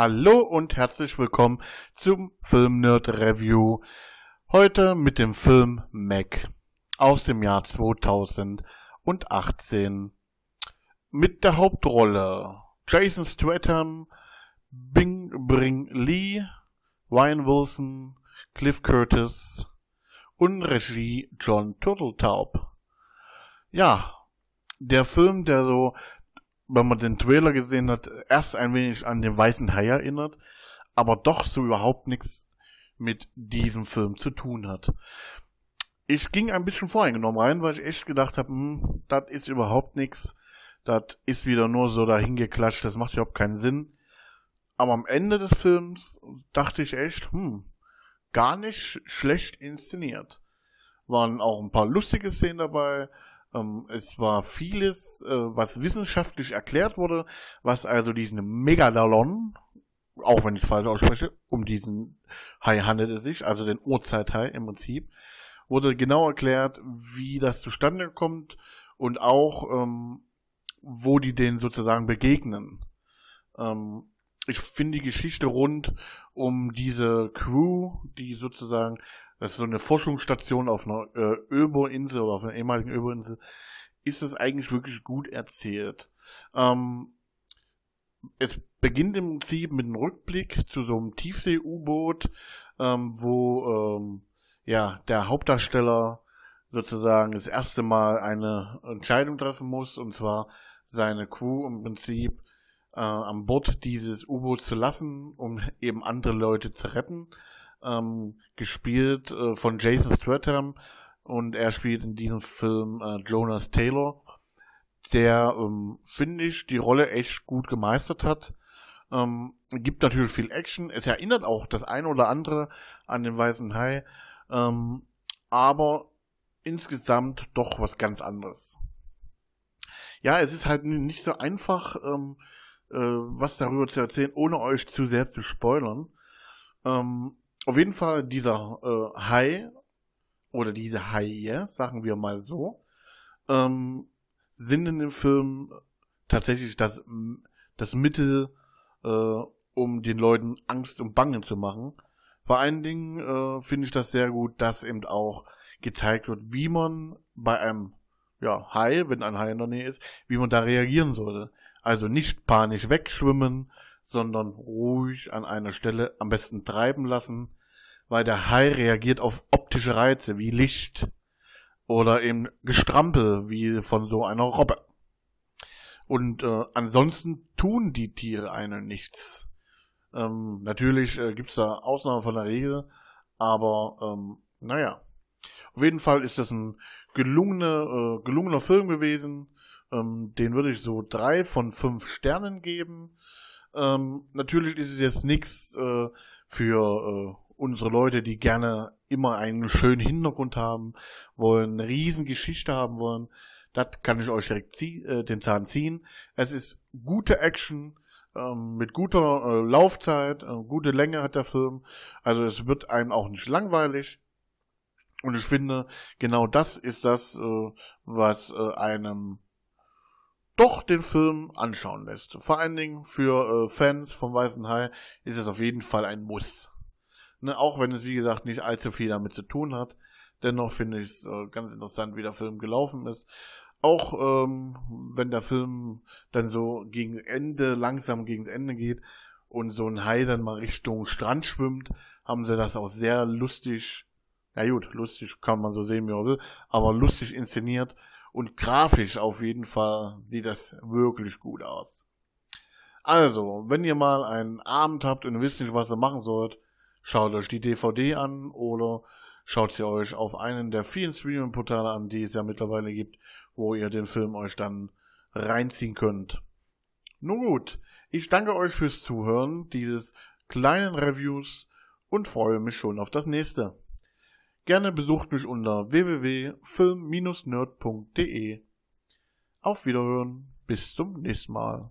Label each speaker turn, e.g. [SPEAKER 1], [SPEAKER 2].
[SPEAKER 1] Hallo und herzlich willkommen zum Film Nerd Review. Heute mit dem Film Mac aus dem Jahr 2018. Mit der Hauptrolle Jason Stratham, Bing Bring Lee, Ryan Wilson, Cliff Curtis und Regie John Turteltaub. Ja, der Film, der so wenn man den Trailer gesehen hat, erst ein wenig an den Weißen Hai erinnert, aber doch so überhaupt nichts mit diesem Film zu tun hat. Ich ging ein bisschen voreingenommen rein, weil ich echt gedacht habe, hm, das ist überhaupt nichts, das ist wieder nur so dahingeklatscht, das macht überhaupt keinen Sinn. Aber am Ende des Films dachte ich echt, hm, gar nicht schlecht inszeniert. Waren auch ein paar lustige Szenen dabei, es war vieles, äh, was wissenschaftlich erklärt wurde, was also diesen Megalodon, auch wenn ich es falsch ausspreche, um diesen Hai handelt es sich, also den Urzeithai im Prinzip, wurde genau erklärt, wie das zustande kommt und auch, ähm, wo die denen sozusagen begegnen. Ähm, ich finde die Geschichte rund um diese Crew, die sozusagen das ist so eine Forschungsstation auf einer äh, Öbo-Insel oder auf einer ehemaligen Öbo-Insel, ist es eigentlich wirklich gut erzählt. Ähm, es beginnt im Prinzip mit einem Rückblick zu so einem Tiefsee-U-Boot, ähm, wo ähm, ja der Hauptdarsteller sozusagen das erste Mal eine Entscheidung treffen muss, und zwar seine Crew im Prinzip äh, an Bord dieses U-Boots zu lassen, um eben andere Leute zu retten ähm, gespielt äh, von Jason Stratham und er spielt in diesem Film äh, Jonas Taylor, der, ähm, finde ich, die Rolle echt gut gemeistert hat. Ähm, gibt natürlich viel Action. Es erinnert auch das eine oder andere an den Weißen Hai, ähm, aber insgesamt doch was ganz anderes. Ja, es ist halt nicht so einfach, ähm, äh, was darüber zu erzählen, ohne euch zu sehr zu spoilern. Ähm, auf jeden Fall dieser äh, Hai oder diese Haie, sagen wir mal so, ähm, sind in dem Film tatsächlich das, das Mittel, äh, um den Leuten Angst und Bangen zu machen. Vor allen Dingen äh, finde ich das sehr gut, dass eben auch gezeigt wird, wie man bei einem ja, Hai, wenn ein Hai in der Nähe ist, wie man da reagieren sollte. Also nicht panisch wegschwimmen, sondern ruhig an einer Stelle am besten treiben lassen, weil der Hai reagiert auf optische Reize wie Licht oder eben Gestrampel wie von so einer Robbe. Und äh, ansonsten tun die Tiere einem nichts. Ähm, natürlich äh, gibt es da Ausnahmen von der Regel, aber ähm, naja. Auf jeden Fall ist das ein gelungene, äh, gelungener Film gewesen. Ähm, den würde ich so drei von fünf Sternen geben. Ähm, natürlich ist es jetzt nichts äh, für äh, unsere Leute, die gerne immer einen schönen Hintergrund haben wollen, eine riesen Geschichte haben wollen. Das kann ich euch direkt zieh, äh, den Zahn ziehen. Es ist gute Action ähm, mit guter äh, Laufzeit, äh, gute Länge hat der Film. Also es wird einem auch nicht langweilig. Und ich finde, genau das ist das, äh, was einem doch den Film anschauen lässt. Vor allen Dingen für äh, Fans vom Weißen Hai ist es auf jeden Fall ein Muss. Ne, auch wenn es, wie gesagt, nicht allzu viel damit zu tun hat. Dennoch finde ich es äh, ganz interessant, wie der Film gelaufen ist. Auch ähm, wenn der Film dann so gegen Ende, langsam gegen Ende geht und so ein Hai dann mal Richtung Strand schwimmt, haben sie das auch sehr lustig, ja gut, lustig kann man so sehen, wie man will, aber lustig inszeniert und grafisch auf jeden Fall sieht das wirklich gut aus. Also, wenn ihr mal einen Abend habt und wisst nicht, was ihr machen sollt, schaut euch die DVD an oder schaut sie euch auf einen der vielen Streaming-Portale an, die es ja mittlerweile gibt, wo ihr den Film euch dann reinziehen könnt. Nun gut, ich danke euch fürs Zuhören dieses kleinen Reviews und freue mich schon auf das nächste. Gerne besucht mich unter www.film-nerd.de. Auf Wiederhören, bis zum nächsten Mal.